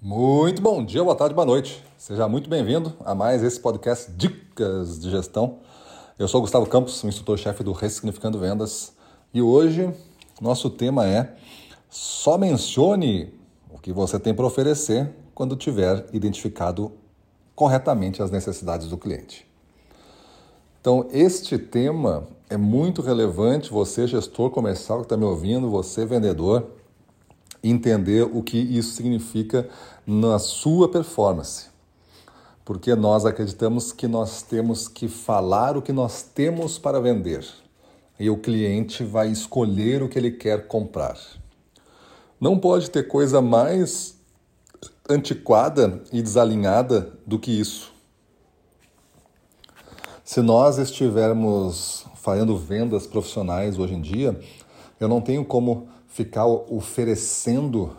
Muito bom dia, boa tarde, boa noite. Seja muito bem-vindo a mais esse podcast Dicas de Gestão. Eu sou Gustavo Campos, o instrutor-chefe do Ressignificando Vendas, e hoje nosso tema é só mencione o que você tem para oferecer quando tiver identificado corretamente as necessidades do cliente. Então, este tema é muito relevante, você gestor comercial que está me ouvindo, você vendedor, entender o que isso significa na sua performance. Porque nós acreditamos que nós temos que falar o que nós temos para vender. E o cliente vai escolher o que ele quer comprar. Não pode ter coisa mais antiquada e desalinhada do que isso. Se nós estivermos fazendo vendas profissionais hoje em dia, eu não tenho como ficar oferecendo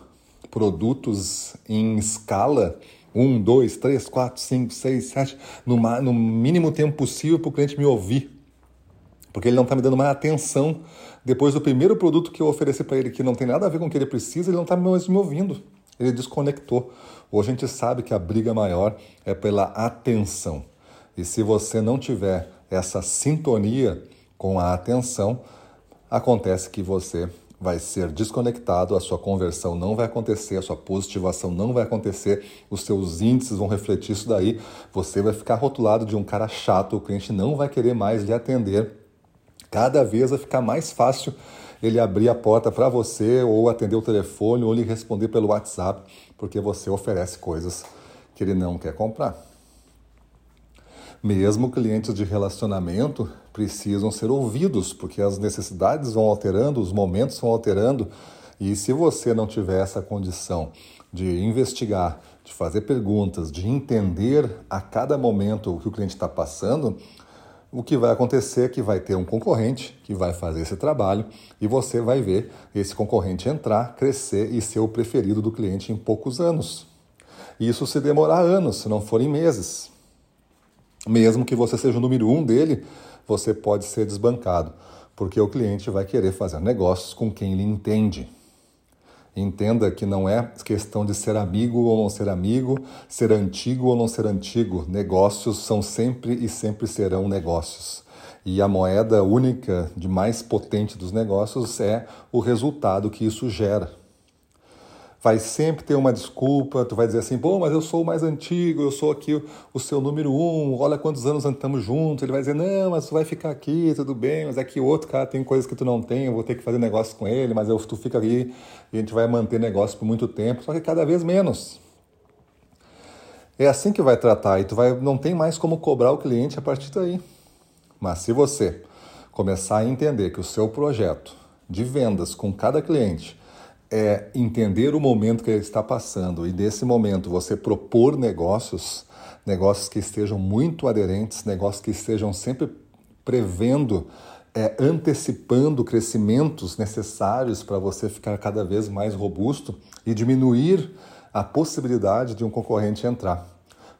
produtos em escala um, dois, três, quatro, cinco, seis, sete, no, no mínimo tempo possível para o cliente me ouvir. Porque ele não está me dando mais atenção. Depois do primeiro produto que eu ofereci para ele, que não tem nada a ver com o que ele precisa, ele não está mais me ouvindo. Ele desconectou. Hoje a gente sabe que a briga maior é pela atenção. E se você não tiver essa sintonia com a atenção, acontece que você vai ser desconectado, a sua conversão não vai acontecer, a sua positivação não vai acontecer, os seus índices vão refletir isso daí, você vai ficar rotulado de um cara chato, o cliente não vai querer mais lhe atender. Cada vez vai ficar mais fácil ele abrir a porta para você, ou atender o telefone, ou lhe responder pelo WhatsApp, porque você oferece coisas que ele não quer comprar. Mesmo clientes de relacionamento precisam ser ouvidos, porque as necessidades vão alterando, os momentos vão alterando, e se você não tiver essa condição de investigar, de fazer perguntas, de entender a cada momento o que o cliente está passando, o que vai acontecer é que vai ter um concorrente que vai fazer esse trabalho e você vai ver esse concorrente entrar, crescer e ser o preferido do cliente em poucos anos. Isso se demorar anos, se não forem meses. Mesmo que você seja o número um dele, você pode ser desbancado, porque o cliente vai querer fazer negócios com quem ele entende. Entenda que não é questão de ser amigo ou não ser amigo, ser antigo ou não ser antigo. Negócios são sempre e sempre serão negócios. E a moeda única de mais potente dos negócios é o resultado que isso gera vai sempre ter uma desculpa, tu vai dizer assim, pô, mas eu sou o mais antigo, eu sou aqui o, seu número um, olha quantos anos estamos juntos. Ele vai dizer, não, mas tu vai ficar aqui, tudo bem, mas é que o outro cara tem coisas que tu não tem, eu vou ter que fazer negócio com ele, mas eu, tu fica ali e a gente vai manter negócio por muito tempo, só que cada vez menos. É assim que vai tratar e tu vai, não tem mais como cobrar o cliente a partir daí. Mas se você começar a entender que o seu projeto de vendas com cada cliente é entender o momento que ele está passando e desse momento você propor negócios, negócios que estejam muito aderentes, negócios que estejam sempre prevendo, é, antecipando crescimentos necessários para você ficar cada vez mais robusto e diminuir a possibilidade de um concorrente entrar.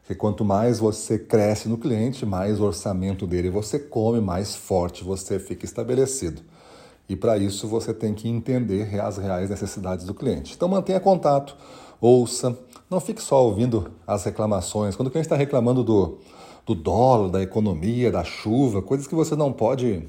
Porque quanto mais você cresce no cliente, mais orçamento dele você come, mais forte você fica estabelecido. E para isso você tem que entender as reais necessidades do cliente. Então mantenha contato, ouça, não fique só ouvindo as reclamações. Quando o cliente está reclamando do, do dólar, da economia, da chuva, coisas que você não pode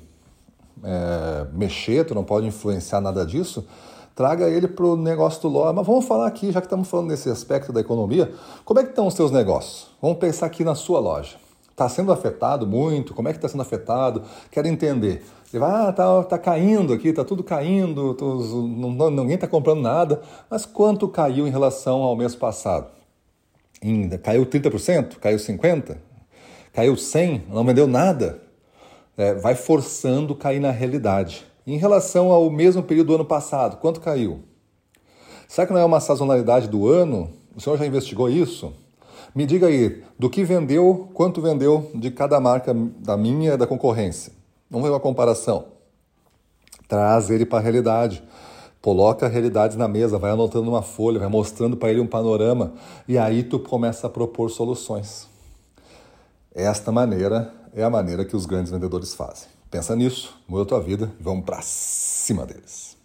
é, mexer, tu não pode influenciar nada disso, traga ele para o negócio do loja. Mas vamos falar aqui, já que estamos falando desse aspecto da economia, como é que estão os seus negócios? Vamos pensar aqui na sua loja. Está sendo afetado muito? Como é que está sendo afetado? Quero entender. Ele vai, ah, tá, tá caindo aqui, tá tudo caindo, tô, não, ninguém está comprando nada. Mas quanto caiu em relação ao mês passado? Ainda caiu 30%? Caiu 50%? Caiu 100%? Não vendeu nada? É, vai forçando cair na realidade. Em relação ao mesmo período do ano passado, quanto caiu? Será que não é uma sazonalidade do ano? O senhor já investigou isso? Me diga aí, do que vendeu, quanto vendeu de cada marca da minha e da concorrência? Vamos ver uma comparação. Traz ele para a realidade. Coloca a realidade na mesa, vai anotando uma folha, vai mostrando para ele um panorama e aí tu começa a propor soluções. Esta maneira é a maneira que os grandes vendedores fazem. Pensa nisso, muda a tua vida e vamos para cima deles.